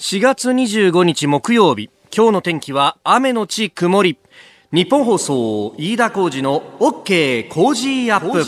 4月25日木曜日。今日の天気は雨のち曇り。ニッポン放送飯田浩司の OK コージーアップ。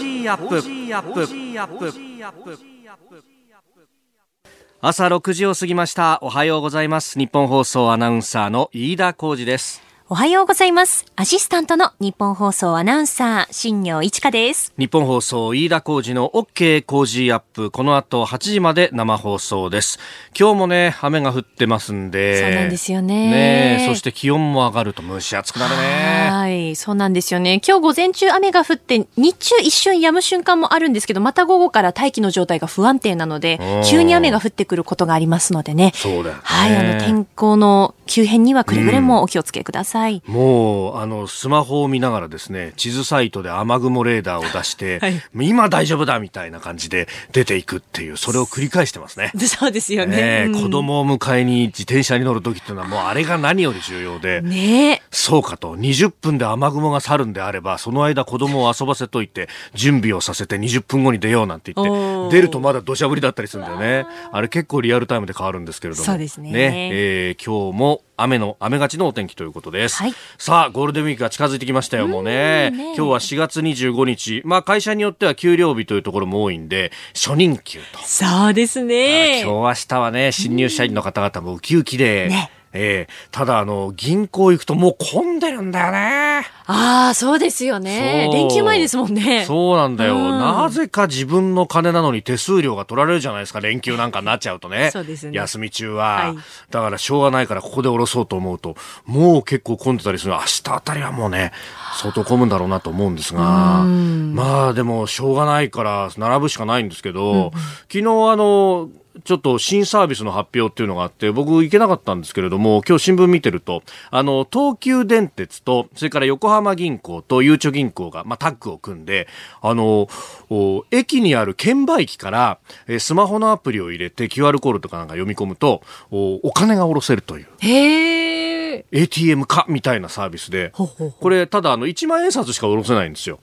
朝6時を過ぎました。おはようございます。ニッポン放送アナウンサーの飯田浩司ですおはようございます。アシスタントのニッポン放送アナウンサー、新行市佳です。日本放送飯田浩二の OK 工事アップこの後8時まで生放送です今日もね雨が降ってますんでそうなんですよねねえそして気温も上がると蒸し暑くなるねはい、そうなんですよね。今日午前中雨が降って、日中一瞬止む瞬間もあるんですけど、また午後から大気の状態が不安定なのでうん、急に雨が降ってくることがありますのでね。そうだよねはい、あの天候の急変にはくれぐれもお気をつけください。もうあのスマホを見ながらですね地図サイトで雨雲レーダーを出して、はい。今大丈夫だみたいな感じで出ていくっていうそれを繰り返してますね。そうですよね。ね。子供を迎えに自転車に乗る時っていうのはもうあれが何より重要で、ね。え。そうかと。20分で雨雲が去るんであればその間子供を遊ばせといて準備をさせて20分後に出ようなんて言って出るとまだ土砂降りだったりするんだよね。あれ結構リアルタイムで変わるんですけれども。そうですね。えー今日も雨の雨がちのお天気ということです、はい。さあゴールデンウィークが近づいてきましたよもうね。うんね今日は4月25日。まあ会社によっては給料日というところも多いんで初任給と。そうですね。今日明日はね新入社員の方々もウキウキで、ねええ。ただあの銀行行くともう混んでるんだよね。ああ、そうですよね。連休前ですもんね。そうなんだよ、うん。なぜか自分の金なのに手数料が取られるじゃないですか。連休なんかになっちゃうとね。そうですね。休み中は、はい。だからしょうがないからここで下ろそうと思うともう結構混んでたりする。明日あたりはもうね相当混むんだろうなと思うんですが。まあでもしょうがないから並ぶしかないんですけど、昨日あのちょっと新サービスの発表っていうのがあって、僕行けなかったんですけれども、今日新聞見てると、あの、東急電鉄と、それから横浜銀行とゆうちょ銀行が、まあ、タッグを組んで、あの、お駅にある券売機から、えースマホのアプリを入れて QR コードとかなんか読み込むと、おお金が下ろせるという。へえ。ATM 化みたいなサービスで、ほうほうほうこれ、ただあの、1万円札しか下ろせないんですよ。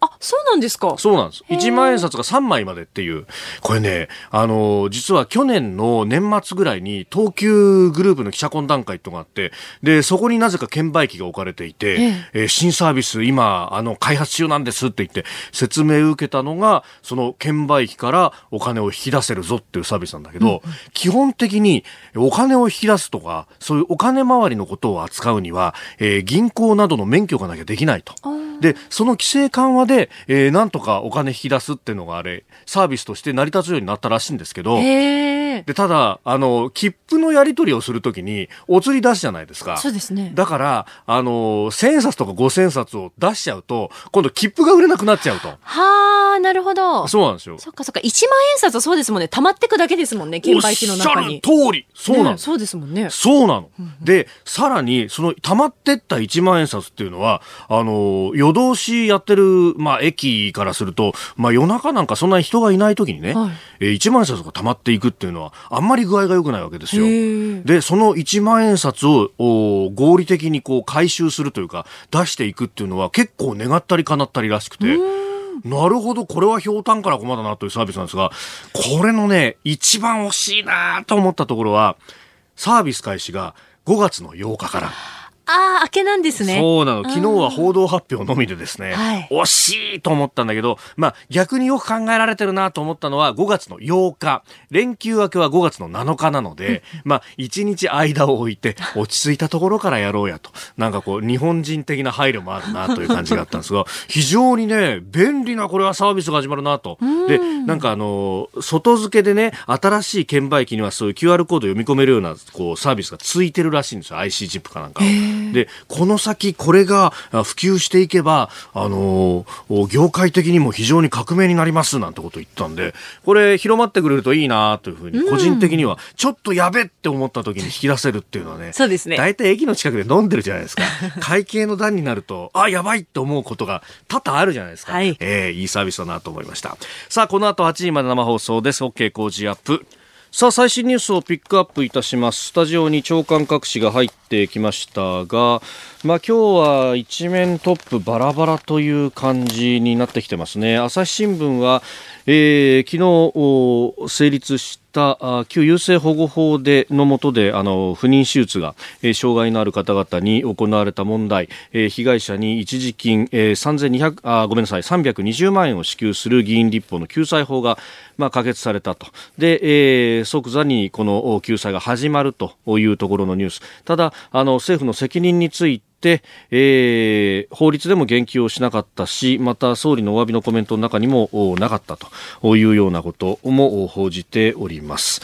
あ、そうなんですか。そうなんです。1万円札が3枚までっていう。これね、あの、実は去年の年末ぐらいに東急グループの記者懇談会とかあって、で、そこになぜか券売機が置かれていて、ええー新サービス今、あの、開発中なんですって言って説明を受けたのが、その券売機からお金を引き出せるぞっていうサービスなんだけど、基本的にお金を引き出すとか、そういうお金回りのことを扱うには、えー銀行などの免許がなきゃできないと。で、その規制緩和で、えーなんとかお金引き出すっていうのがあれ、サービスとして成り立つようになったらしいんですけど。で、ただ、あの、切符のやり取りをするときに、お釣り出すじゃないですか。そうですね。だから、あの、千円札とか五千円札を出しちゃうと、今度切符が売れなくなっちゃうと。はあ、なるほど。そうなんですよ。そっかそっか。1万円札はそうですもんね。溜まってくだけですもんね。券売機の中に。おっしゃる通りそうなの。ねそうですもんね。そうなの。で、さらに、その、溜まってった1万円札っていうのは、あの、夜通しやってる、まあ、駅からすると、まあ、夜中なんかそんなに人がいない時にね、はいえー1万円札が溜まっていくっていうのは、あんまり具合が良くないわけですよ。で、その1万円札を、お合理的にこう、回収するというか、出していくっていうのは、結構願ったり叶ったりらしくて、なるほど、これはひょうたんから駒だなというサービスなんですが、これのね、一番惜しいなと思ったところは、サービス開始が5月の8日から。ああ、明けなんですね。そうなの。昨日は報道発表のみでですね、はい惜しいと思ったんだけど、まあ逆によく考えられてるなと思ったのは5月の8日。連休明けは5月の7日なので、まあ1日間を置いて落ち着いたところからやろうやと。なんかこう日本人的な配慮もあるなという感じがあったんですが、非常にね、便利なこれはサービスが始まるなと。で、なんかあの、外付けでね、新しい券売機にはそういう QR コード読み込めるようなこうサービスがついてるらしいんですよ。IC チップかなんかを。で、この先これがあ普及していけば、あのー業界的にも非常に革命になりますなんてことを言ったんで、これ広まってくれるといいなというふうに、個人的には、ちょっとやべって思った時に引き出せるっていうのはね、そうですね大体駅の近くで飲んでるじゃないですか。会計の段になると、あ、やばいって思うことが多々あるじゃないですか。はいえーいいサービスだなと思いました。さあ、この後8時まで生放送です。OK 工事アップ。さあ、最新ニュースをピックアップいたします。スタジオに長官各紙が入ってきましたが、まあ今日は一面トップバラバラという感じになってきてますね。朝日新聞は、えー昨日成立しった旧優生保護法での下であの不妊手術が、えー、障害のある方々に行われた問題、えー、被害者に一時金、えー、3200あごめんなさい320万円を支給する議員立法の救済法がまあ、可決されたと。で、えー、即座にこの救済が始まるというところのニュース。ただ、あの、政府の責任について、えー、法律でも言及をしなかったし、また総理のお詫びのコメントの中にもなかったというようなことも報じております。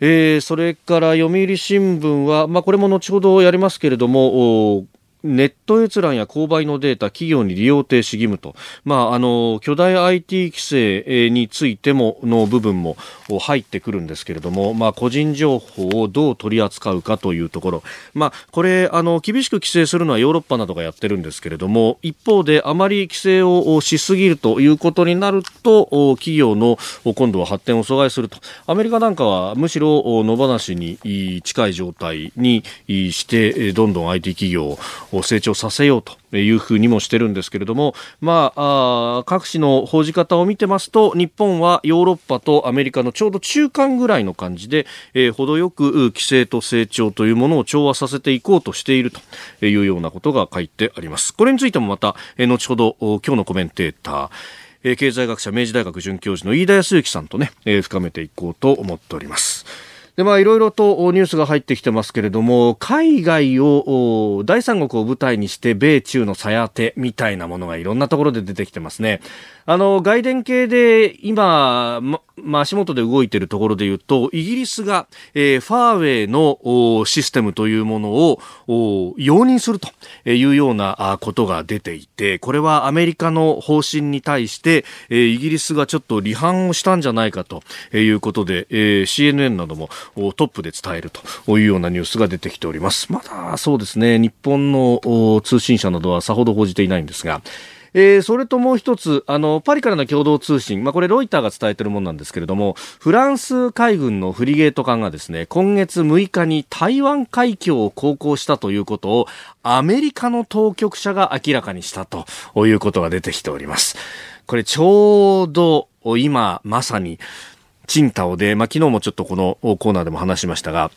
えー、それから読売新聞は、まあ、これも後ほどやりますけれども、ネット閲覧や購買のデータ、企業に利用停止義務と、まあ、あの、巨大 IT 規制についても、の部分も入ってくるんですけれども、まあ、個人情報をどう取り扱うかというところ、まあ、これ、あの、厳しく規制するのはヨーロッパなどがやってるんですけれども、一方であまり規制をしすぎるということになると、企業の今度は発展を阻害すると。アメリカなんかはむしろ野放しに近い状態にして、どんどん IT 企業を成長させようというふうにもしてるんですけれども、まあ、あ各紙の報じ方を見てますと、日本はヨーロッパとアメリカのちょうど中間ぐらいの感じで、えー、程よく規制と成長というものを調和させていこうとしているというようなことが書いてあります。これについてもまた、えー、後ほど今日のコメンテーター、経済学者明治大学准教授の飯田康之さんとね、えー、深めていこうと思っております。で、まあ、いろいろとニュースが入ってきてますけれども、海外を、第三国を舞台にして、米中のさやてみたいなものがいろんなところで出てきてますね。あの、外電系で今、ま、まあ、足元で動いているところで言うと、イギリスが、えー、ファーウェイのシステムというものを容認するというようなことが出ていて、これはアメリカの方針に対して、えー、イギリスがちょっと離反をしたんじゃないかということで、えー、CNN などもトップで伝えるというようなニュースが出てきております。まだそうですね、日本の通信社などはさほど報じていないんですが、えー、それともう一つ、あの、パリからの共同通信、まあ、これロイターが伝えてるものなんですけれども、フランス海軍のフリゲート艦がですね、今月6日に台湾海峡を航行したということを、アメリカの当局者が明らかにしたということが出てきております。これちょうど今まさに、チンタオで、まあ、昨日もちょっとこのコーナーでも話しましたが、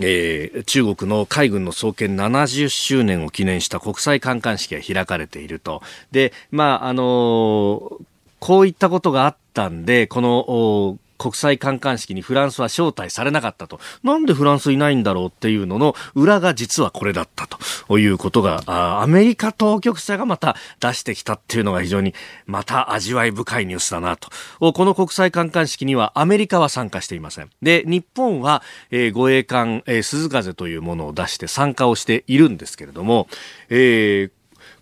えー、中国の海軍の創建70周年を記念した国際観艦式が開かれていると。で、まあ、あのー、こういったことがあったんで、この、国際観艦式にフランスは招待されなかったと。なんでフランスいないんだろうっていうのの裏が実はこれだったということが、アメリカ当局者がまた出してきたっていうのが非常にまた味わい深いニュースだなと。この国際観艦式にはアメリカは参加していません。で、日本は、えー、護衛艦、えー、鈴風というものを出して参加をしているんですけれども、えー、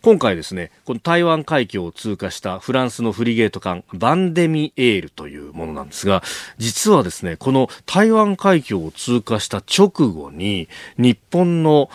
今回ですね、この台湾海峡を通過したフランスのフリゲート艦バンデミエールというものなんですが、実はですね、この台湾海峡を通過した直後に、日本の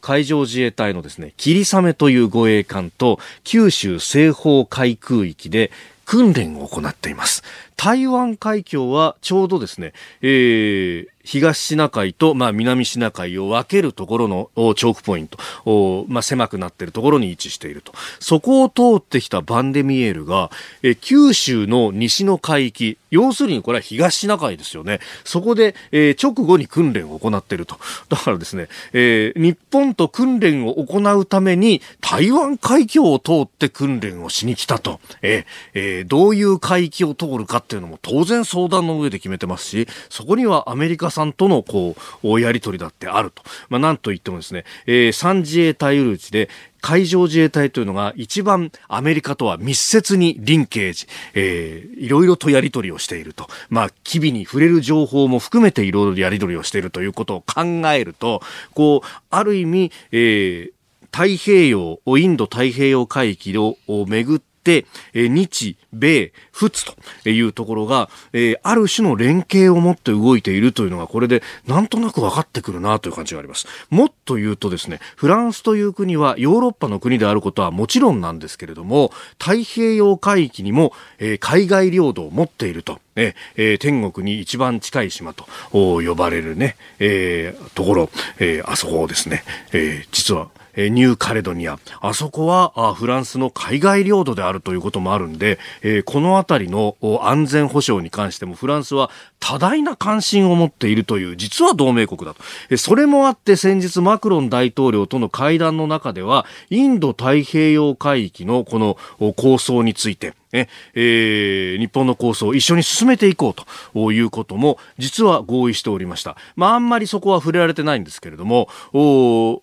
海上自衛隊のですね、霧雨という護衛艦と九州西方海空域で訓練を行っています。台湾海峡はちょうどですね、えー、東シナ海と、まあ、南シナ海を分けるところのチョークポイント、まあ、狭くなっているところに位置していると。そこを通ってきたバンデミエールが、え九州の西の海域、要するにこれは東シナ海ですよね。そこで、えー、直後に訓練を行っていると。だからですね、えー、日本と訓練を行うために台湾海峡を通って訓練をしに来たと。えー、え、どういう海域を通るかっていうのも当然相談の上で決めてますし、そこにはアメリカさんとのこう、やり取りだってあると。まあ、なんといってもですね、えー、3自衛隊ルーチで、海上自衛隊というのが一番アメリカとは密接にリンケージ、えー、いろいろとやり取りをしていると。まあ、機微に触れる情報も含めていろいろやり取りをしているということを考えると、こう、ある意味、えー、太平洋、インド太平洋海域をめぐって、日、米、仏というところが、え、ある種の連携を持って動いているというのが、これでなんとなく分かってくるなという感じがあります。もっと言うとですね、フランスという国はヨーロッパの国であることはもちろんなんですけれども、太平洋海域にも、え、海外領土を持っていると。えー、天国に一番近い島と呼ばれるね、えー、ところ、えー、あそこをですね、えー、実はえニューカレドニア。あそこはあフランスの海外領土であるということもあるんで、え、この辺りの安全保障に関してもフランスは多大な関心を持っているという、実は同盟国だと。えそれもあって先日マクロン大統領との会談の中では、インド太平洋海域のこの構想について、ええー、日本の構想を一緒に進めていこうということも実は合意しておりました。まあ、あんまりそこは触れられてないんですけれども、お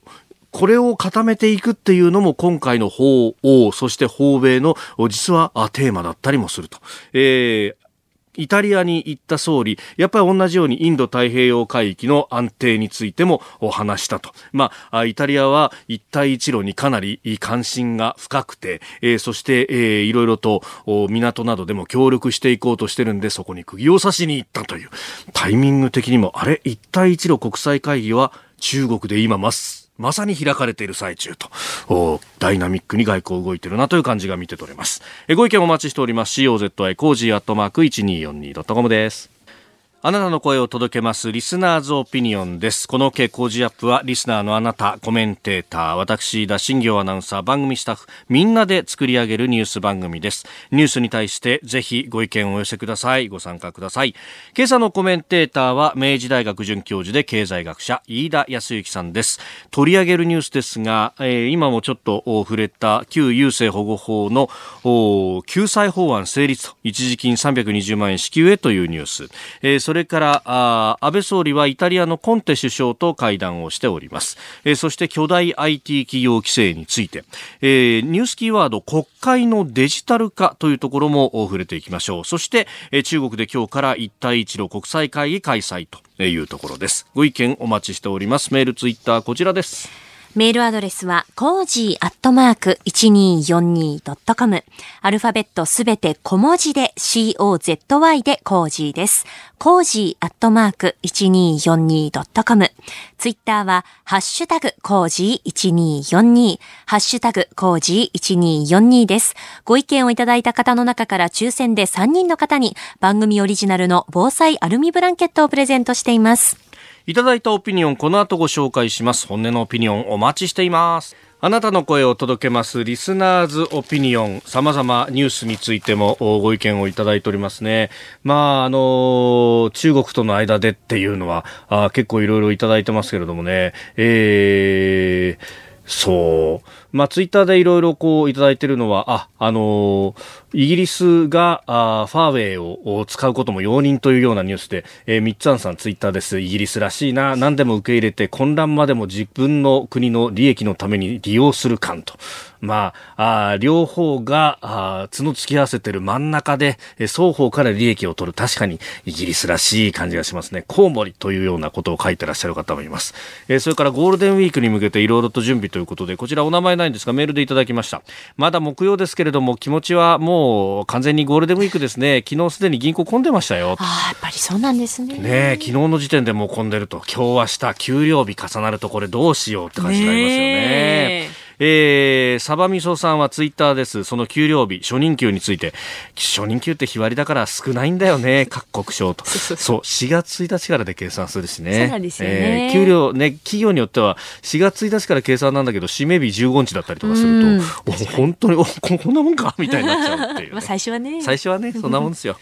これを固めていくっていうのも今回の法欧、そして法米の実はテーマだったりもすると。えーイタリアに行った総理、やっぱり同じようにインド太平洋海域の安定についてもお話したと。まあ、イタリアは一帯一路にかなり関心が深くて、えー、そして、えー、いろいろと港などでも協力していこうとしてるんで、そこに釘を刺しに行ったという。タイミング的にも、あれ一帯一路国際会議は中国で今ます。まさに開かれている最中と、ダイナミックに外交動いてるなという感じが見て取れます。えご意見お待ちしております。COZY コージーアットマーク 1242.com です。あなたの声を届けますリスナーズオピニオンです。この OK コージーアップはリスナーのあなた、コメンテーター、私飯田、新行アナウンサー、番組スタッフ、みんなで作り上げるニュース番組です。ニュースに対してぜひご意見をお寄せください。ご参加ください。今朝のコメンテーターは明治大学准教授で経済学者、飯田康之さんです。取り上げるニュースですが、えー、今もちょっと触れた旧優生保護法の救済法案成立と一時金320万円支給へというニュース。えーれからあ安倍総理はイタリアのコンテ首相と会談をしております、えー、そして巨大 IT 企業規制について、えー、ニュースキーワード国会のデジタル化というところも触れていきましょう。そして、えー、中国で今日から一帯一路国際会議開催というところです。ご意見お待ちしております。メールツイッターこちらです。メールアドレスは、コージーアットマーク 1242.com。アルファベットすべて小文字で COZY でコージーです。コージーアットマーク 1242.com。ツイッターは、ハッシュタグコージー1242。ハッシュタグコージー1242です。ご意見をいただいた方の中から抽選で3人の方に番組オリジナルの防災アルミブランケットをプレゼントしています。いただいたオピニオン、この後ご紹介します。本音のオピニオンお待ちしています。あなたの声を届けますリスナーズオピニオン、様々ニュースについてもご意見をいただいておりますね。まあ、あの、中国との間でっていうのは、あ結構いろいろいただいてますけれどもね、えー、そう。まあ、ツイッターでいろいろこういただいてるのは、あ、あのー、イギリスがあファーウェイを使うことも容認というようなニュースで、えー、ミッツァンさんツイッターです。イギリスらしいな。何でも受け入れて混乱までも自分の国の利益のために利用する感と。まあ、あ両方があ角突き合わせてる真ん中で、え双方から利益を取る。確かにイギリスらしい感じがしますね。コウモリというようなことを書いてらっしゃる方もいます。えー、それからゴールデンウィークに向けていろいろと準備ということで、こちらお名前ないんですがメールでいただきました。まだ木曜ですけれども気持ちはもうう完全にゴールデンウィークですね。昨日すでに銀行混んでましたよ。ああ、やっぱりそうなんですね。ね昨日の時点でもう混んでると、今日明日給料日重なるとこれどうしようって感じになりますよね。えー、サバミソさんはツイッターです。その給料日、初任給について、初任給って日割りだから少ないんだよね、各国省と。そう、4月1日からで計算するしね。そうなんですよね。えー、給料ね、企業によっては4月1日から計算なんだけど、締め日15日だったりとかすると、本当に、おこんなもんか？みたいになっちゃうっていう、ね、まあ最初はね。最初はね、そんなもんですよ。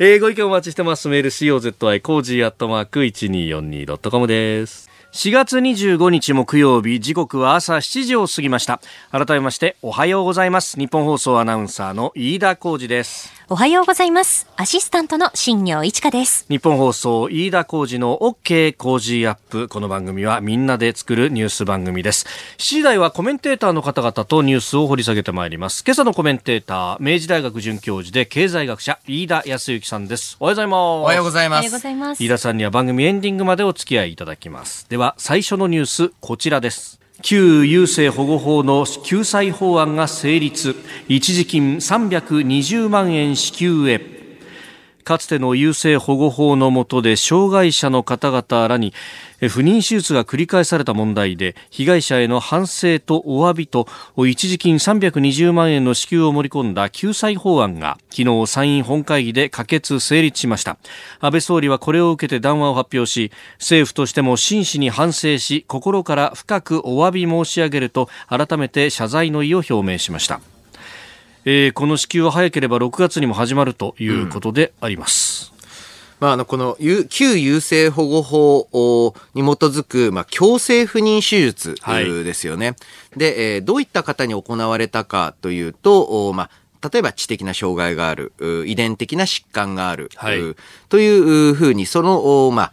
えー、ご意見お待ちしてます。メール COZY コージーアットマーク 1242.com です。4月25日木曜日時刻は朝7時を過ぎました。改めましておはようございます。日本放送アナウンサーの飯田浩二です。おはようございます。アシスタントの新業一華です。日本放送飯田浩二の OK 工事アップ。この番組はみんなで作るニュース番組です。7時台はコメンテーターの方々とニュースを掘り下げてまいります。今朝のコメンテーター明治大学准教授で経済学者飯田康之さんです。おはようございます。おはようございます。飯田さんには番組エンディングまでお付き合いいただきます。では最初のニュースこちらです旧郵政保護法の救済法案が成立。一時金320万円支給へ。かつての優生保護法の下で障害者の方々らに不妊手術が繰り返された問題で被害者への反省とお詫びと一時金320万円の支給を盛り込んだ救済法案が昨日参院本会議で可決成立しました。安倍総理はこれを受けて談話を発表し政府としても真摯に反省し心から深くお詫び申し上げると改めて謝罪の意を表明しました。えー、この支給は早ければ6月にも始まるということであります。うんまあ、あの、この、旧優生保護法に基づく、まあ、強制不妊手術ですよね。はい、で、えー、どういった方に行われたかというと、まあ、例えば知的な障害がある、遺伝的な疾患がある、はい、というふうに、その、まあ、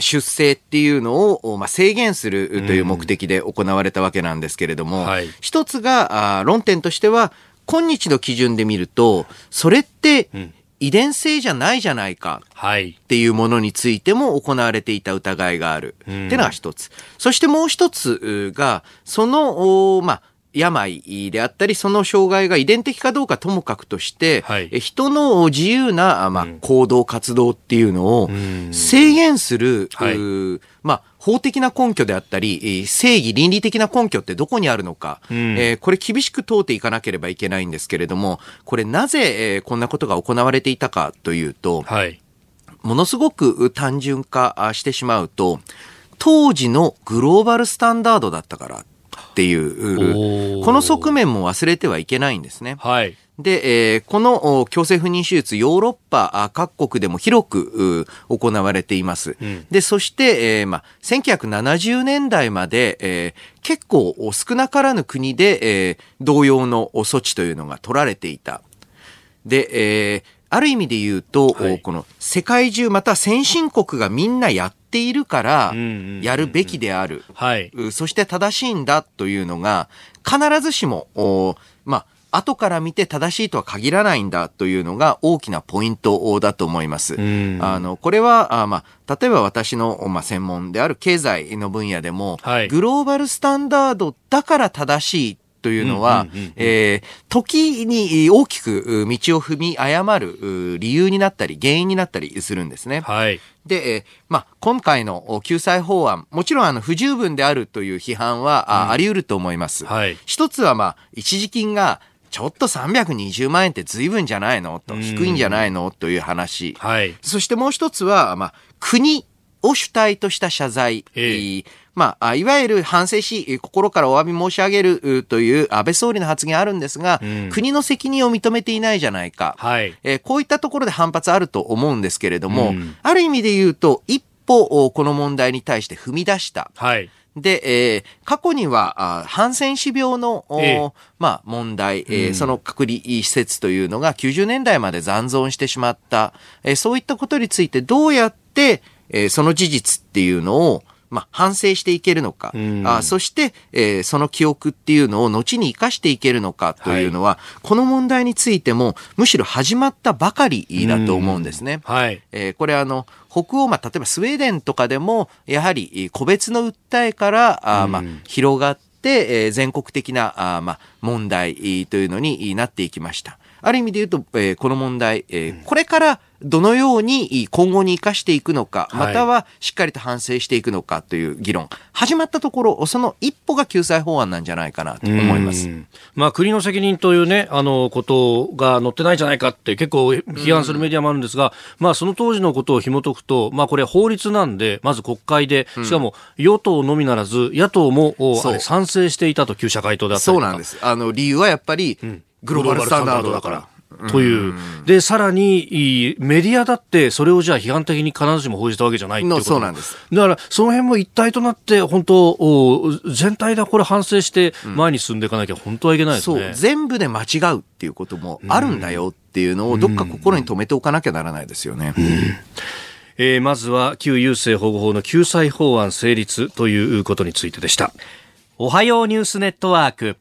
出生っていうのを、まあ、制限するという目的で行われたわけなんですけれども、うんはい、一つがあ論点としては今日の基準で見るとそれって遺伝性じゃないじゃないかっていうものについても行われていた疑いがあるっていうのが一つ。そしてもう一つが、その、まあ、病であったり、その障害が遺伝的かどうかともかくとして、はい、人の自由な、まあ、行動、活動っていうのを制限する、はい、まあ、法的な根拠であったり、正義、倫理的な根拠ってどこにあるのか、うん、えー、これ厳しく問うていかなければいけないんですけれども、これなぜ、えー、こんなことが行われていたかというと、はい、ものすごく単純化してしまうと、当時のグローバルスタンダードだったからっていう、この側面も忘れてはいけないんですね。はい。で、えー、この強制不妊手術、ヨーロッパ各国でも広く行われています。うん、で、そして、えーまあ、1970年代まで、えー、結構少なからぬ国で、えー、同様の措置というのが取られていた。で、えー、ある意味で言うと、はい、この世界中また先進国がみんなやっているからやるべきである、そして正しいんだというのが必ずしもまあ後から見て正しいとは限らないんだというのが大きなポイントだと思います。あの、これは、あまあ、例えば私の、まあ、専門である経済の分野でも、はい、グローバルスタンダードだから正しいというのは、え時に大きく道を踏み誤る理由になったり、原因になったりするんですね。はい。で、えー、まあ、今回の救済法案、もちろんあの不十分であるという批判は、うん、あり得ると思います。はい。一つはまあ、一時金がちょっと320万円って随分じゃないの？と、低いんじゃないの？という話。はい。そしてもう一つは、まあ、国を主体とした謝罪。えー、まあ、いわゆる反省し、心からお詫び申し上げるという安倍総理の発言あるんですが、うん、国の責任を認めていないじゃないか。はい。えー、こういったところで反発あると思うんですけれども、うん、ある意味で言うと、一歩、この問題に対して踏み出した。はい。で、えー、過去には、あハンセン氏病の、えー、まあ、問題、えー、うん、その隔離施設というのが90年代まで残存してしまった、えー、そういったことについてどうやって、えー、その事実っていうのを、まあ、反省していけるのか、うん、あそして、えー、その記憶っていうのを後に生かしていけるのかというのは、はい、この問題についてもむしろ始まったばかりだと思うんですね。うん、はい。えー、これあの北欧、まあ、例えばスウェーデンとかでもやはり個別の訴えからあ、まあ、広がって、えー、全国的なあ、まあ、問題というのになっていきました。ある意味で言うと、えー、この問題、えー、これからどのように今後に生かしていくのか、またはしっかりと反省していくのかという議論、始まったところ、その一歩が救済法案なんじゃないかなと思います。まあ、国の責任というね、あの、ことが載ってないじゃないかって結構批判するメディアもあるんですが、まあ、その当時のことを紐解くと、まあ、これ法律なんで、まず国会で、しかも与党のみならず、野党も賛成していたと、旧社会党であったりそうなんです。あの、理由はやっぱり、うん。グローバルスタンダードだから。という。で、さらに、メディアだってそれをじゃあ批判的に必ずしも報じたわけじゃないってことそうなんです。だから、その辺も一体となって、本当、全体でこれ反省して前に進んでいかなきゃ本当はいけないですね。そう、全部で間違うっていうこともあるんだよっていうのをどっか心に留めておかなきゃならないですよね。えー、まずは旧優生保護法の救済法案成立ということについてでした。おはようニュースネットワーク。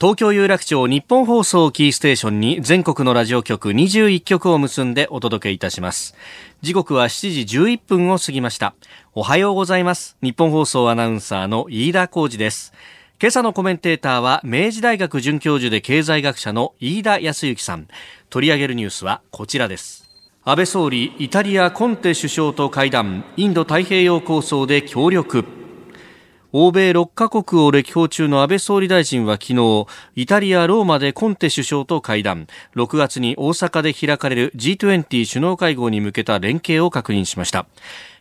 東京有楽町日本放送キーステーションに全国のラジオ局21局を結んでお届けいたします。時刻は7時11分を過ぎました。おはようございます。日本放送アナウンサーの飯田浩二です。今朝のコメンテーターは明治大学准教授で経済学者の飯田康之さん。取り上げるニュースはこちらです。安倍総理イタリアコンテ首相と会談インド太平洋構想で協力欧米6カ国を歴訪中の安倍総理大臣は昨日イタリア・ローマでコンテ首相と会談。6月に大阪で開かれる G20 首脳会合に向けた連携を確認しました。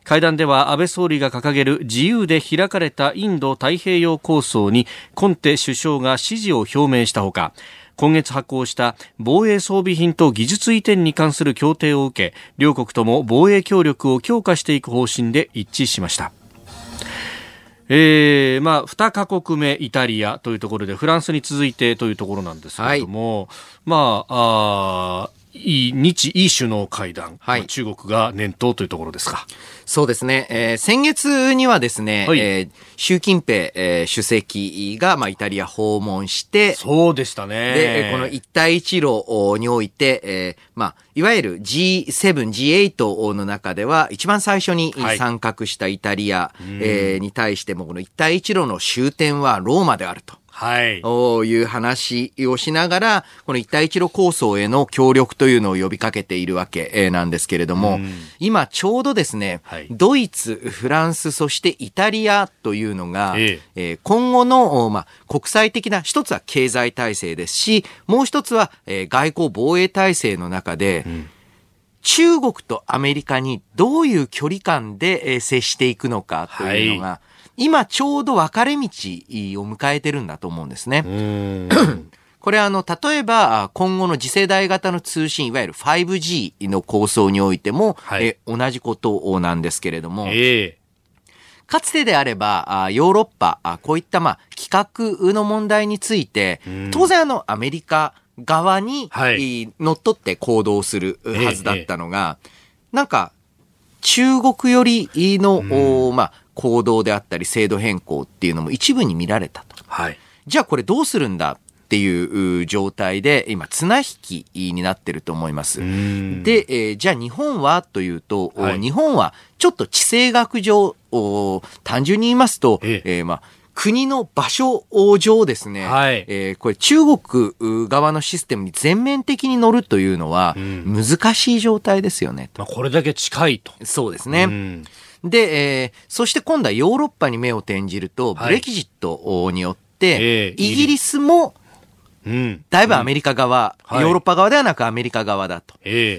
会談では安倍総理が掲げる自由で開かれたインド太平洋構想にコンテ首相が支持を表明したほか今月発行した防衛装備品と技術移転に関する協定を受け両国とも防衛協力を強化していく方針で一致しました。えー、まあ、2カ国目、イタリアというところで、フランスに続いてというところなんですけれども、はい、まあ、あ日伊首脳会談、はい、中国が念頭というところですか。そうですね。えー、先月にはですね、はい、えー、習近平、えー、主席が、まあ、イタリア訪問して、そうでしたね。で、この一帯一路において、えー、まあ、いわゆる G7、G8 の中では、一番最初に参画したイタリア、はい、えー、に対しても、この一帯一路の終点はローマであると。はい。いう話をしながら、この一帯一路構想への協力というのを呼びかけているわけなんですけれども、今ちょうどですね、はい、ドイツ、フランス、そしてイタリアというのが、ええ。今後の、まあ、国際的な一つは経済体制ですし、もう一つは、えー、外交防衛体制の中で、うん。中国とアメリカにどういう距離感で接していくのかというのが、はい今ちょうど分かれ道を迎えてるんだと思うんですね。これあの、例えば、今後の次世代型の通信、いわゆる 5G の構想においても、はい、え同じことなんですけれども、えー、かつてであれば、ヨーロッパ、こういったまあ規格の問題について、当然あの、アメリカ側に、はい、乗っ取って行動するはずだったのが、えー、なんか、中国よりの、まあ、行動であったり制度変更っていうのも一部に見られたと。はい。じゃあこれどうするんだっていう状態で今綱引きになってると思います。で、えー、じゃあ日本はというと、はい、日本はちょっと地政学上、単純に言いますと、ええー、まあ国の場所上ですね、はい、えー、これ中国側のシステムに全面的に乗るというのは難しい状態ですよね。まあ、これだけ近いと。そうですね。うんで、えー、そして今度はヨーロッパに目を転じると、ブレキジットによって、イギリスも、だいぶアメリカ側、ヨーロッパ側ではなくアメリカ側だと。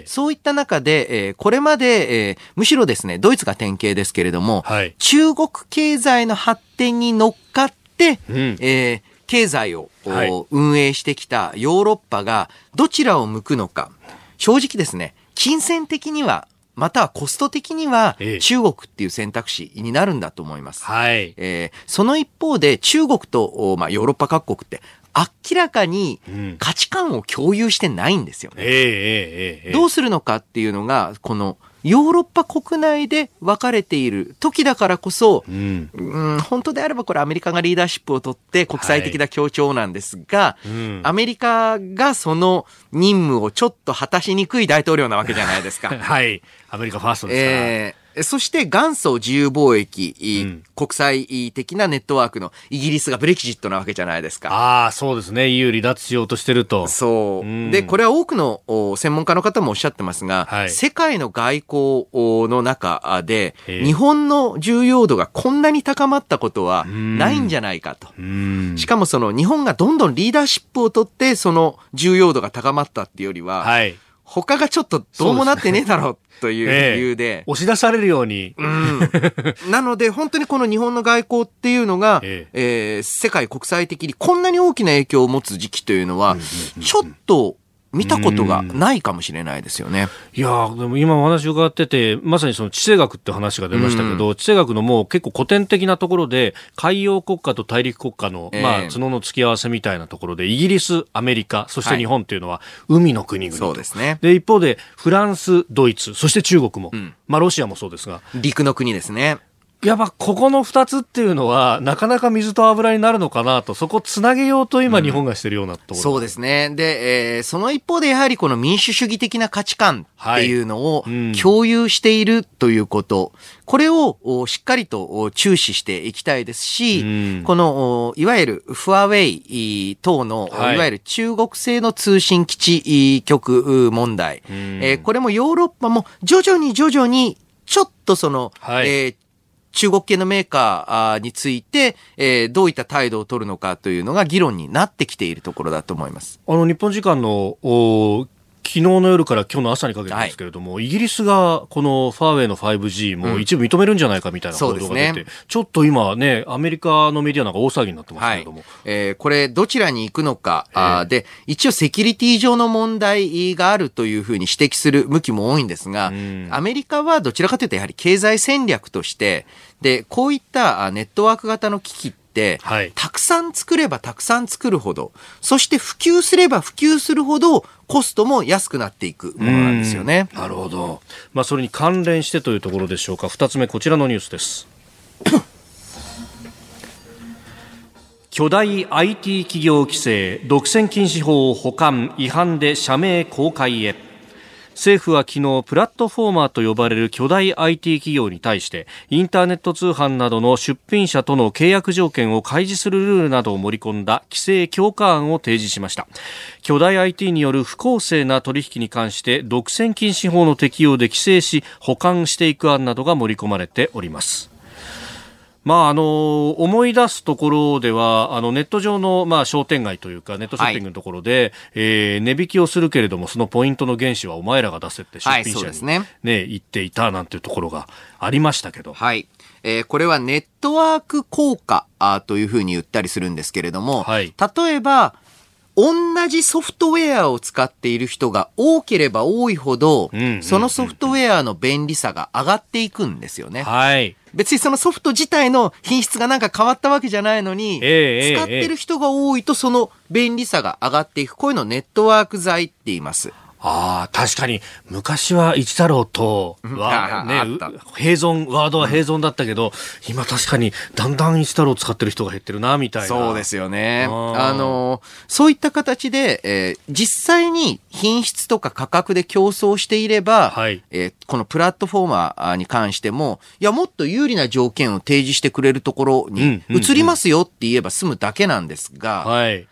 そういった中で、えー、これまで、えー、むしろですね、ドイツが典型ですけれども、はい、中国経済の発展に乗っかって、うん、えー、経済を、はい、運営してきたヨーロッパがどちらを向くのか、正直ですね、金銭的にはまたはコスト的には中国っていう選択肢になるんだと思います。はい。えー、その一方で中国と、まあ、ヨーロッパ各国って明らかに価値観を共有してないんですよね。うん、どうするのかっていうのが、このヨーロッパ国内で分かれている時だからこそ、うん、うん本当であればこれアメリカがリーダーシップを取って国際的な協調なんですが、はいうん、アメリカがその任務をちょっと果たしにくい大統領なわけじゃないですか。はい。アメリカファーストですから。えーそして元祖自由貿易、うん、国際的なネットワークのイギリスがブレキジットなわけじゃないですか。ああ、そうですね。EU 離脱しようとしてると。そう。うん、で、これは多くの専門家の方もおっしゃってますが、はい、世界の外交の中で、日本の重要度がこんなに高まったことはないんじゃないかと。しかもその日本がどんどんリーダーシップを取って、その重要度が高まったっていうよりは、はい他がちょっとどうもなってねえだろうという理由で。ええ、押し出されるように。うん。なので、本当にこの日本の外交っていうのが、えええー、世界国際的にこんなに大きな影響を持つ時期というのは、ちょっと見たことがないかもしれないですよね。いやでも今お話伺ってて、まさにその地政学って話が出ましたけど、地政学のもう結構古典的なところで、海洋国家と大陸国家の、まあ、角の付き合わせみたいなところで、イギリス、アメリカ、そして日本っていうのは、海の国々そうですね。で、一方で、フランス、ドイツ、そして中国も、うん、まあ、ロシアもそうですが。陸の国ですね。やっぱここの2つっていうのは、なかなか水と油になるのかなと、そこをつなげようと今、日本がしてるようなところ、うん、そうですね。で、えー、その一方でやはりこの民主主義的な価値観っていうのを共有しているということ、はいうん、これをしっかりと注視していきたいですし、うん、この、いわゆるファーウェイ等の、はい、いわゆる中国製の通信基地局問題、えー、これもヨーロッパも徐々に徐々にちょっとその、はい、えー中国系のメーカーについて、えー、どういった態度を取るのかというのが議論になってきているところだと思います。あの日本時間の昨日の夜から今日の朝にかけてですけれども、はい、イギリスがこのファーウェイの 5G も一部認めるんじゃないかみたいな報道が出て、うんね、ちょっと今ね、アメリカのメディアなんか大騒ぎになってますけれども。はい、えー、これどちらに行くのか、あで、一応セキュリティ上の問題があるというふうに指摘する向きも多いんですが、うん、アメリカはどちらかというとやはり経済戦略として、で、こういったネットワーク型の機器って、はい、たくさん作ればたくさん作るほど、そして普及すれば普及するほど、コストも安くなっていくものなんですよね。なるほど。まあ、それに関連してというところでしょうか。二つ目、こちらのニュースです。巨大 IT 企業規制、独占禁止法保管違反で社名公開へ。政府は昨日プラットフォーマーと呼ばれる巨大 IT 企業に対してインターネット通販などの出品者との契約条件を開示するルールなどを盛り込んだ規制強化案を提示しました。巨大 IT による不公正な取引に関して独占禁止法の適用で規制し保管していく案などが盛り込まれております。まあ、あの思い出すところではあのネット上の、まあ、商店街というかネットショッピングのところで、はい、えー、値引きをするけれどもそのポイントの原資はお前らが出せって出品者にね、ね言っていたなんていうところがありましたけど。はい。えー、これはネットワーク効果あというふうに言ったりするんですけれども、はい、例えば同じソフトウェアを使っている人が多ければ多いほど、そのソフトウェアの便利さが上がっていくんですよね。はい。別にそのソフト自体の品質がなんか変わったわけじゃないのに、えー、使ってる人が多いとその便利さが上がっていく。こういうのをネットワーク材って言います。ああ、確かに、昔は一太郎と、は、ね、併存、ワードは併存だったけど、今確かに、だんだん一太郎使ってる人が減ってるな、みたいな。そうですよね。あの、そういった形で、えー、実際に品質とか価格で競争していれば、はい、えー、このプラットフォーマーに関しても、いや、もっと有利な条件を提示してくれるところに移りますよって言えば済むだけなんですが、はい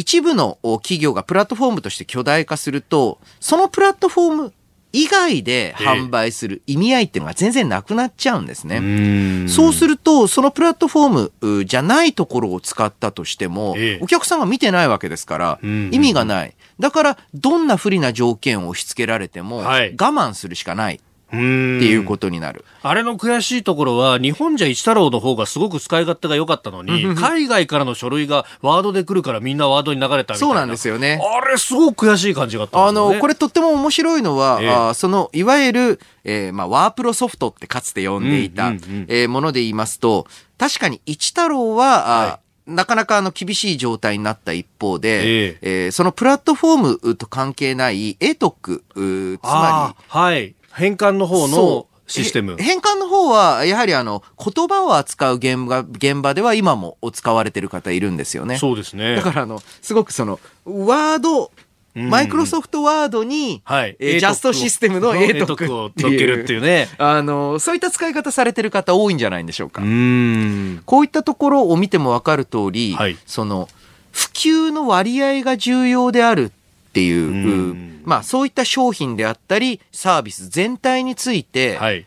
一部の企業がプラットフォームとして巨大化すると、そのプラットフォーム以外で販売する意味合いっていうのが全然なくなっちゃうんですね。そうすると、そのプラットフォームじゃないところを使ったとしても、お客さんが見てないわけですから、意味がない。だから、どんな不利な条件を押し付けられても、我慢するしかない。っていうことになる。あれの悔しいところは、日本じゃ一太郎の方がすごく使い勝手が良かったのに、海外からの書類がワードで来るからみんなワードに流れたみたいな。そうなんですよね。あれすごく悔しい感じがあったね、あの、これとっても面白いのは、えー、あその、いわゆる、えー、まあ、ワープロソフトってかつて呼んでいた、えー、もので言いますと、確かに一太郎は、はいなかなかあの厳しい状態になった一方で、えー、えー、そのプラットフォームと関係ないエトク、つまり、はい、変換の方のシステム。変換の方は、やはりあの、言葉を扱う現場、現場では今も使われてる方いるんですよね。そうですね。だからあの、すごくその、ワード、マイクロソフトワードに、はい、えー、ジャストシステムの A トクを乗っけるっていうね。あの、そういった使い方されてる方多いんじゃないんでしょうか。うこういったところを見てもわかる通り、はい、その、普及の割合が重要であるっていう、うまあそういった商品であったり、サービス全体について、はい、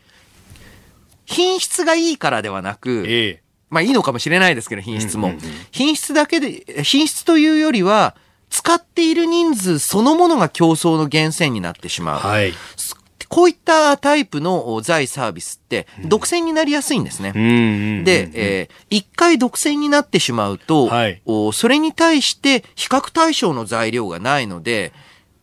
品質がいいからではなく、ええ、まあいいのかもしれないですけど、品質も。品質だけで、品質というよりは、使っている人数そのものが競争の源泉になってしまう。はい、こういったタイプの財サービスって独占になりやすいんですね。で、えー、一回独占になってしまうと、はい、それに対して比較対象の材料がないので、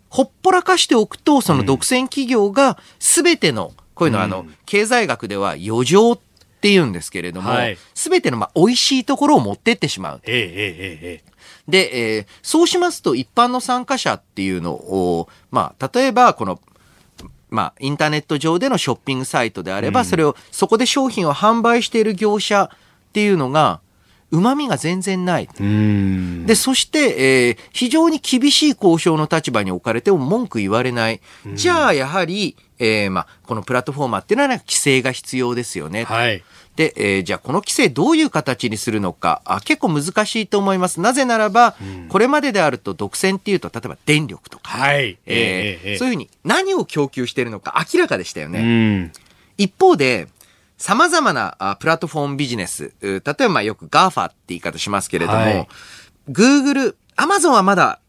ほっぽらかしておくと、その独占企業が全ての、こういうのはあの、経済学では余剰って言うんですけれども、す、べ、てのまあ美味しいところを持ってってしまう。で、えー、そうしますと一般の参加者っていうのを、まあ、例えばこのまあ、インターネット上でのショッピングサイトであれば、それを、そこで商品を販売している業者っていうのが、旨味が全然ない。うん。で、そして、えー非常に厳しい交渉の立場に置かれても文句言われない。じゃあ、やはり、えーまあ、このプラットフォーマーっていうのは規制が必要ですよね。はい。で、えーじゃあこの規制どういう形にするのかあ結構難しいと思います。なぜならば、これまでであると独占っていうと、例えば電力とか、はい。えーええそういうふうに何を供給しているのか明らかでしたよね。うん。一方で、様々なあプラットフォームビジネス、う例えばまあよく GAFA って言い方しますけれども、はい Google、Amazon はまだ、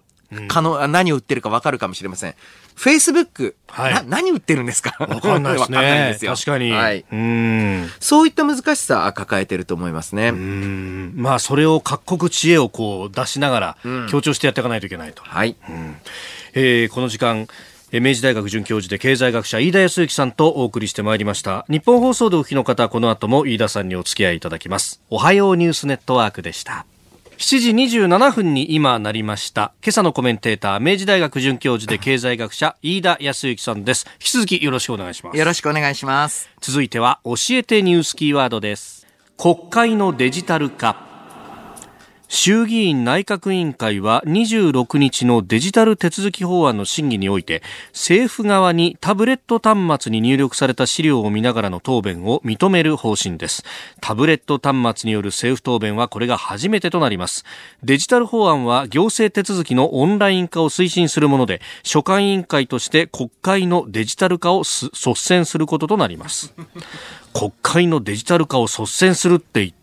可能、あ何を売ってるかわかるかもしれません。Facebook、はいな何売ってるんですか？わかんないですねで。すよ確かに。はい。うん。そういった難しさは抱えてると思いますね。うん。まあ、それを各国知恵をこう出しながら、強調してやっていかないといけないと。はい。えーこの時間、えー明治大学准教授で経済学者飯田康之さんとお送りしてまいりました。日本放送でお聞きの方、この後も飯田さんにお付き合いいただきます。おはようニュースネットワークでした。7時27分に今なりました。今朝のコメンテーター、明治大学准教授で経済学者、飯田康之さんです。引き続きよろしくお願いします。よろしくお願いします。続いては教えてニュースキーワードです国会のデジタル化衆議院内閣委員会は26日のデジタル手続き法案の審議において政府側にタブレット端末に入力された資料を見ながらの答弁を認める方針です。タブレット端末による政府答弁はこれが初めてとなります。デジタル法案は行政手続きのオンライン化を推進するもので所管委員会として国会のデジタル化を率先することとなります。国会のデジタル化を率先するって言って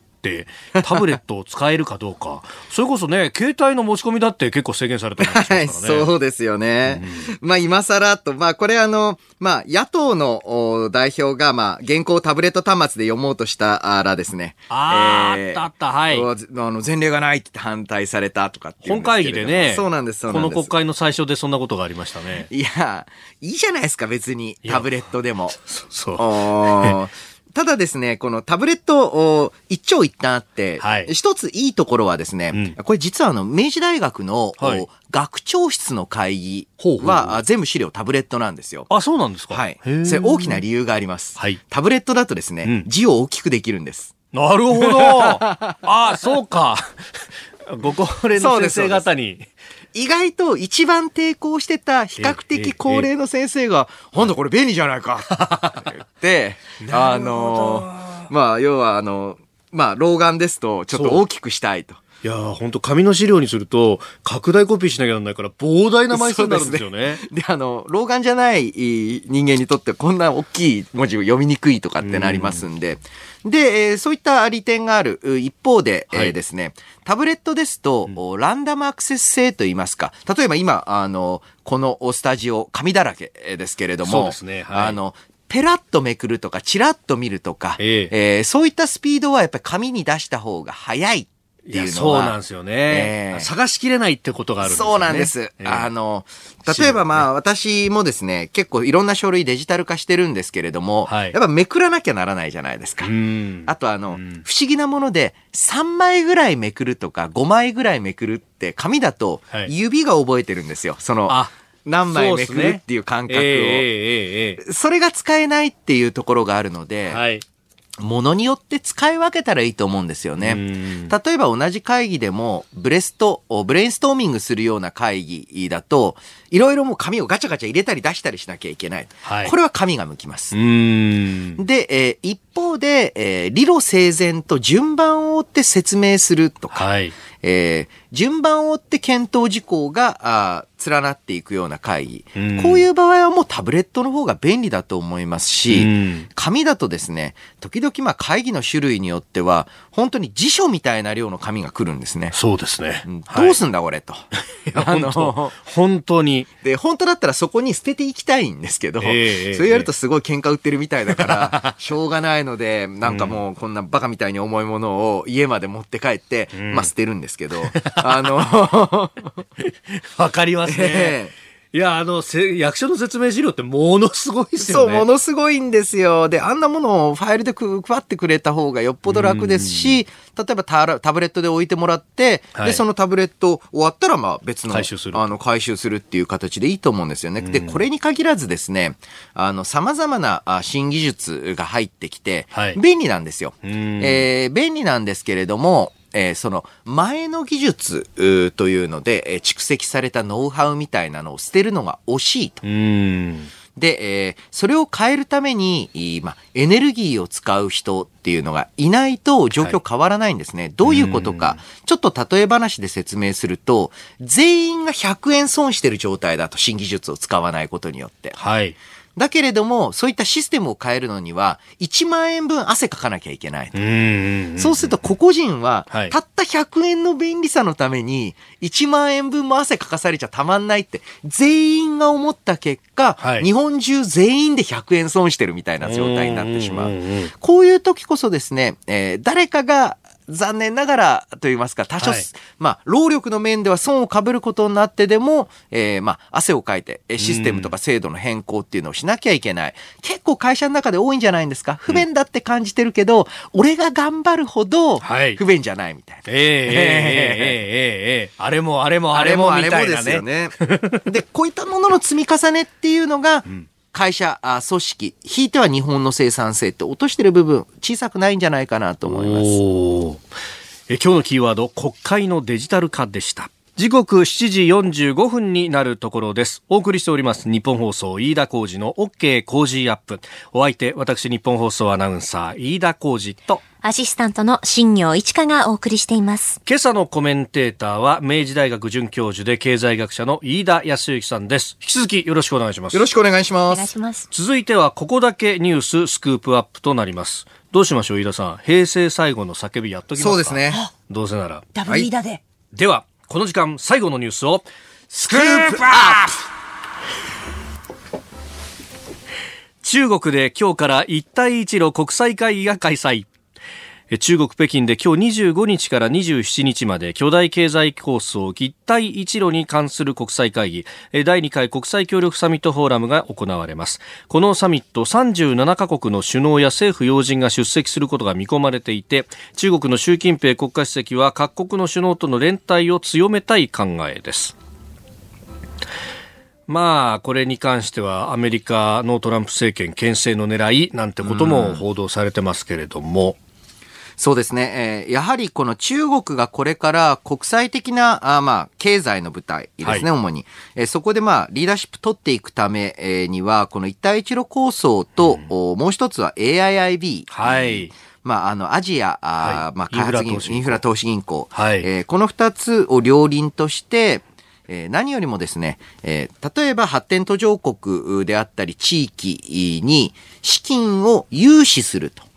タブレットを使えるかどうか それこそね携帯の持ち込みだって結構制限されてますからはい、ねそうですよね。まあ今更と、まあこれあの、まあ野党のお代表が、まあ原稿をタブレット端末で読もうとしたらですね。あーえあったあったはいおあの、前例がないって反対されたとかって本会議でねそうなんです、この。国会の最初でそんなことがありましたねいや、いいじゃないですか、別に。やタブレットでも。そうただですね、このタブレット、お一長一短あって、はい。一ついいところはですね、これ実はあの、明治大学の、はい。お学長室の会議は、あ全部資料タブレットなんですよ。あそうなんですか？はい。それ大きな理由があります。はい。タブレットだとですね、うん。字を大きくできるんです。なるほど。あそうか。ご高齢の先生方に意外と一番抵抗してた比較的高齢の先生が、なんだこれ便利じゃないかって言って、あの、まあ、要はあの、まあ、老眼ですと、ちょっと大きくしたいと。いやー本当紙の資料にすると拡大コピーしなきゃならないから膨大な枚数になるんですよね。で、あの、老眼じゃないい人間にとってこんな大きい文字を読みにくいとかってなりますんで、で、えーそういった利点があるう一方で、はい。えーですね、タブレットですと、おランダムアクセス性といいますか、例えば今、あの、このスタジオ、紙だらけですけれども、そうですねはい。あの、ペラッとめくるとか、チラッと見るとか、え。えーそういったスピードはやっぱり紙に出した方が早いっていうのは、そうなんですよね、えー探しきれないってことがあるんですよね。そうなんです。えーあの、例えばまあ、私もですね、結構いろんな書類デジタル化してるんですけれども、はい。やっぱめくらなきゃならないじゃないですか。うん。あとあの、不思議なもので、3枚ぐらいめくるとか、5枚ぐらいめくるって、紙だとはい。指が覚えてるんですよ。その、あ何枚めくるっていう感覚を。えええええそれが使えないっていうところがあるのえで、はいものによって使い分けたらいいと思うんですよね。うん例えば同じ会議でも、ブレスト、ブレインストーミングするような会議だと、いろいろもう紙をガチャガチャ入れたり出したりしなきゃいけない。はいこれは紙が向きます。うんで、えー一方で、えー理路整然と順番を追って説明するとか、はい。えー順番を追って検討事項があー連なっていくような会議、うん。こういう場合はもうタブレットの方が便利だと思いますし、うん。紙だとですね、時々まあ会議の種類によっては、本当に辞書みたいな量の紙が来るんですね。そうですね、どうすんだこれと。あ本当の、本当に。で、本当だったらそこに捨てていきたいんですけど、ええそれやるとすごい喧嘩売ってるみたいだから、しょうがないので、なんかもうこんなバカみたいに重いものを家まで持って帰って、ん。まあ捨てるんですけど、あの、わかりますね。ええいや、あの、役所の説明資料ってものすごいですよね。そう、ものすごいんですよ。で、あんなものをファイルで配ってくれた方がよっぽど楽ですし、例えばタタブレットで置いてもらって、はい、で、そのタブレット終わったら、まあ別の、回収する。あの、回収するっていう形でいいと思うんですよね。で、これに限らずですね、あの、様々な新技術が入ってきて、はい、便利なんですよ。えー、便利なんですけれども、えー、その前の技術というので、えー、蓄積されたノウハウみたいなのを捨てるのが惜しいと。で、えー、それを変えるために、まあ、エネルギーを使う人っていうのがいないと状況変わらないんですね。はい、どういうことか、ちょっと例え話で説明すると、全員が100円損してる状態だと、新技術を使わないことによって。はい。だけれども、そういったシステムを変えるのには、1万円分汗かかなきゃいけないそうすると、個々人は、たった100円の便利さのために、1万円分も汗かかされちゃたまんないって、全員が思った結果、はい、日本中全員で100円損してるみたいな状態になってしまう。こういう時こそですね、えー、誰かが残念ながらと言いますか、多少、はい、まあ、労力の面では損をかぶることになってでも、えー、まあ、汗をかいて、システムとか制度の変更っていうのをしなきゃいけない。結構会社の中で多いんじゃないんですか？不便だって感じてるけど、うん、俺が頑張るほど、不便じゃないみたいな。えええええええあれもあれもあれもみたいな、ね、あれもですよね。で、こういったものの積み重ねっていうのが、うん会社、あ組織、ひいては日本の生産性って落としてる部分、小さくないんじゃないかなと思います。え今日のキーワード、国会のデジタル化でした。時刻7時45分になるところです。お送りしております。日本放送飯田浩二の OK 工事アップ。お相手、私日本放送アナウンサー飯田浩二とアシスタントの新業一華がお送りしています。今朝のコメンテーターは明治大学准教授で経済学者の飯田康之さんです。引き続きよろしくお願いします。よろしくお願いします。お願いします。続いてはここだけニューススクープアップとなります。どうしましょう飯田さん。平成最後の叫びやっときますかそうですね。どうせなら。ダブル飯田で。では、この時間最後のニュースをスクープアップ。中国で今日から一帯一路国際会議が開催。中国北京で今日25日から27日まで巨大経済構想一帯一路に関する国際会議第2回国際協力サミットフォーラムが行われます。このサミット37カ国の首脳や政府要人が出席することが見込まれていて中国の習近平国家主席は各国の首脳との連帯を強めたい考えです。まあ、これに関してはアメリカのトランプ政権牽制の狙いなんてことも報道されてますけれども、そうですね。えー、やはりこの中国がこれから国際的な、あまあ、経済の舞台ですね、はい、主に。えー、そこでまあ、リーダーシップ取っていくため、えー、には、この一帯一路構想と、うん、もう一つは AIIB。はい。まあ、あの、アジア、あまあ、開発銀インフラ投資銀行。はい。えー、この二つを両輪として、えー、何よりもですね、えー、例えば発展途上国であったり地域に資金を融資すると。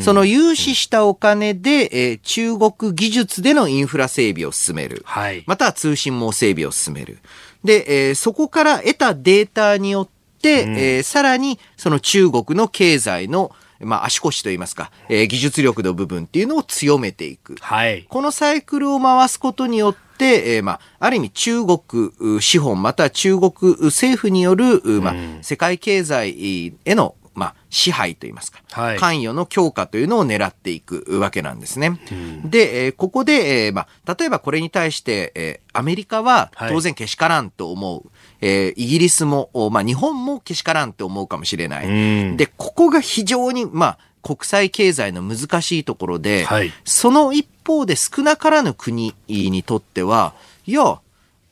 その融資したお金で、えー、中国技術でのインフラ整備を進める。はい、または通信網整備を進める。で、えー、そこから得たデータによって、うん、えー、さらにその中国の経済のまあ、足腰といいますか、えー、技術力の部分っていうのを強めていく。はい。このサイクルを回すことによって、えー、まあ、ある意味中国資本または中国政府による、まあ、世界経済へのまあ、支配といいますか、はい、関与の強化というのを狙っていくわけなんですね。うん、で、えー、ここで、えーまあ、例えばこれに対して、えー、アメリカは当然けしからんと思う。はい、えー、イギリスも、まあ、日本もけしからんと思うかもしれない。うん、で、ここが非常に、まあ、国際経済の難しいところで、はい、その一方で少なからぬ国にとっては、いや、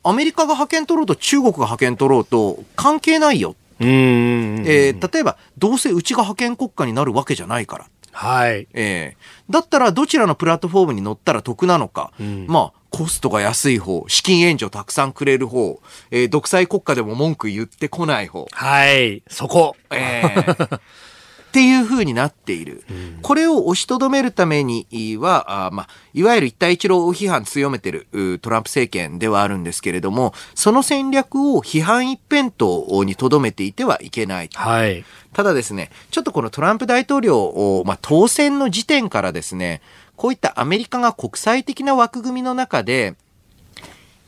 アメリカが派遣取ろうと中国が派遣取ろうと関係ないよ。えー、例えば、どうせうちが派遣国家になるわけじゃないから。はい。えー、だったらどちらのプラットフォームに乗ったら得なのか。うん、まあ、コストが安い方、資金援助たくさんくれる方、えー、独裁国家でも文句言ってこない方。はい。そこ。えー っていうふうになっている。これを押しとどめるためには、あまあ、いわゆる一帯一路批判強めてるトランプ政権ではあるんですけれども、その戦略を批判一辺倒にとどめていてはいけない。はい。ただですね、ちょっとこのトランプ大統領を、まあ、当選の時点からですね、こういったアメリカが国際的な枠組みの中で、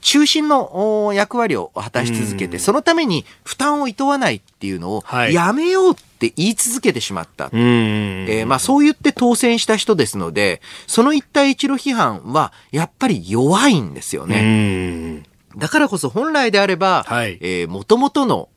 中心の役割を果たし続けて、そのために負担を厭わないっていうのを、やめようって言い続けてしまった。えー、まあそう言って当選した人ですので、その一帯一路批判はやっぱり弱いんですよね。だからこそ本来であれば、はい、えー、元々の、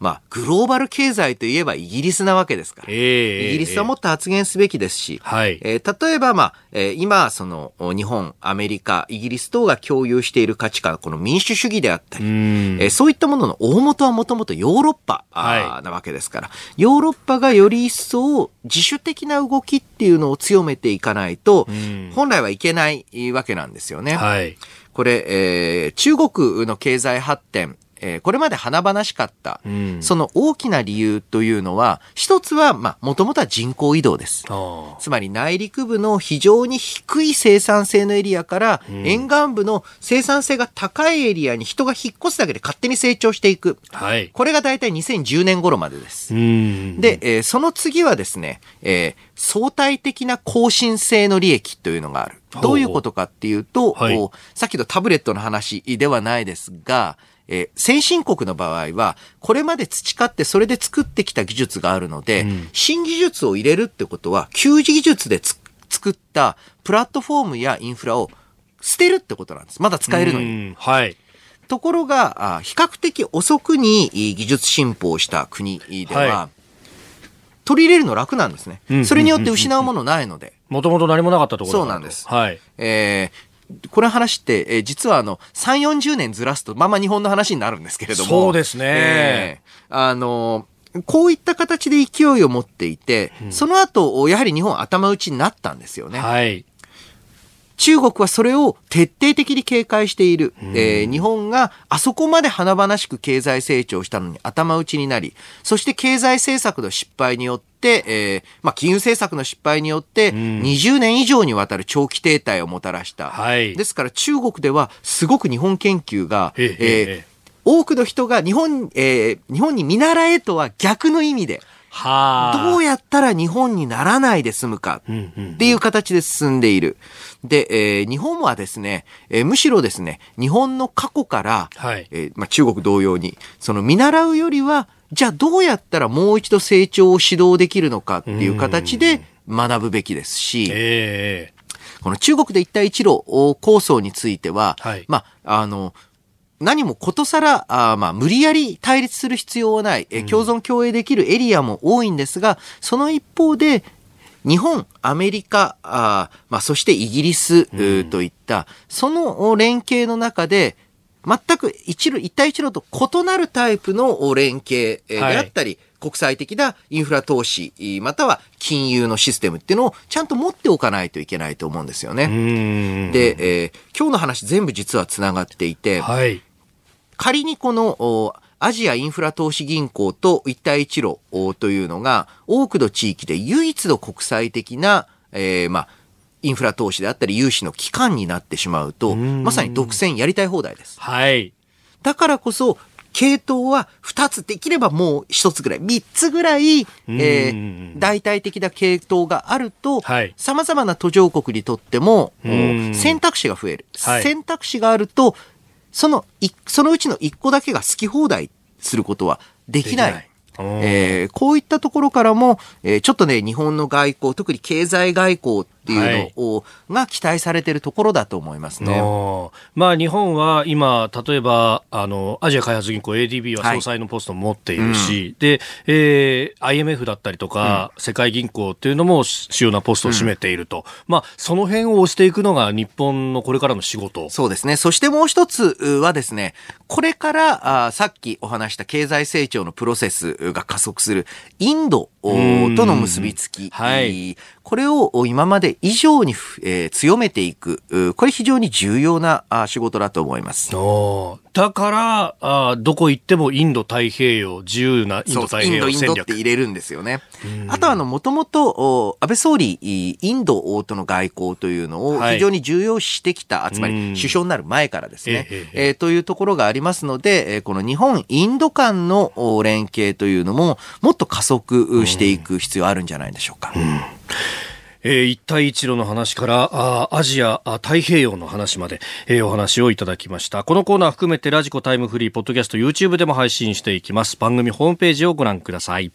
まあ、グローバル経済といえばイギリスなわけですから、えー、イギリスはもっと発言すべきですし、はい、えー、例えば、まあ、えー、今、その、日本、アメリカ、イギリス等が共有している価値観、この民主主義であったり、えー、そういったものの大元はもともとヨーロッパ、はい、なわけですから、ヨーロッパがより一層自主的な動きっていうのを強めていかないと、本来はいけないわけなんですよね。はいこれ、えー、中国の経済発展、えー、これまで華々しかった、うん、その大きな理由というのは、一つは、まあ、もともとは人口移動です。つまり内陸部の非常に低い生産性のエリアから、うん、沿岸部の生産性が高いエリアに人が引っ越すだけで勝手に成長していく。はい、これが大体2010年頃までです。で、えー、その次はですね、えー、相対的な更新性の利益というのがある。どういうことかっていうと、はい、さっきのタブレットの話ではないですが、えー、先進国の場合は、これまで培ってそれで作ってきた技術があるので、うん、新技術を入れるってことは、旧技術で作ったプラットフォームやインフラを捨てるってことなんです。まだ使えるのに。はい。ところが、比較的遅くに技術進歩をした国では、はい、取り入れるの楽なんですね。それによって失うものないので。もともと何もなかったところそうなんです。はい。えー、これ話って、えー、実はあの、3、40年ずらすと、まあまあ日本の話になるんですけれども。そうですね。えー、あのこういった形で勢いを持っていて、うん、その後、やはり日本頭打ちになったんですよね。はい。中国はそれを徹底的に警戒している、うん、えー、日本があそこまで華々しく経済成長したのに頭打ちになり、そして経済政策の失敗によって、えー、まあ、金融政策の失敗によって、20年以上にわたる長期停滞をもたらした。はい、ですから中国ではすごく日本研究が、えー、多くの人が日本、えー、日本に見習えとは逆の意味で、はあ、どうやったら日本にならないで済むかっていう形で進んでいる。で、えー、日本はですね、えー、むしろですね、日本の過去から、はい、えー、まあ、中国同様に、その見習うよりは、じゃあどうやったらもう一度成長を指導できるのかっていう形で学ぶべきですし、えー、この中国で一帯一路構想については、はい、まあ、あの、何もことさら、あまあ、無理やり対立する必要はない、え共存共栄できるエリアも多いんですが、その一方で、日本、アメリカ、あまあ、そしてイギリス、といった、その連携の中で、全く一路、一帯一路と異なるタイプの連携であったり、はい。国際的なインフラ投資、または金融のシステムっていうのをちゃんと持っておかないといけないと思うんですよね。で、えー、今日の話全部実はつながっていて、はい、仮にこのアジアインフラ投資銀行と一帯一路というのが多くの地域で唯一の国際的な、えー、まあ、インフラ投資であったり融資の機関になってしまうと、まさに独占やりたい放題です。はい。だからこそ、系統は2つできればもう1つぐらい、3つぐらい、えー、大体的な系統があると、はい、様々な途上国にとっても、選択肢が増える。はい、選択肢があると、その、そのうちの一個だけが好き放題することはできない。えー、こういったところからも、えー、ちょっとね、日本の外交、特に経済外交っていうのを、はい、が期待されているところだと思いますね。まあ、日本は今、例えば、あの、アジア開発銀行 ADB は総裁のポストも持っているし、はいうん、で、えー、IMF だったりとか、うん、世界銀行っていうのも主要なポストを占めていると。うん、まあ、その辺を押していくのが日本のこれからの仕事。そうですね。そしてもう一つはですね、これからあさっきお話した経済成長のプロセスが加速するインドとの結びつき、はい、これを今まで以上に、えー、強めていく、これ非常に重要な仕事だと思います。だからあ、どこ行ってもインド太平洋、自由なインド太平洋戦略。インド、インドって入れるんですよね。あとは、あの、もともと、安倍総理、インドとの外交というのを非常に重要視してきた、はい、つまり首相になる前からですね、ええー、というところがありますので、この日本、インド間の連携というのも、もっと加速ししていく必要あるんじゃないでしょうか。うん。えー、一帯一路の話からあアジアあ太平洋の話まで、えー、お話をいただきました。このコーナー含めてラジコタイムフリーポッドキャスト YouTube でも配信していきます。番組ホームページをご覧ください。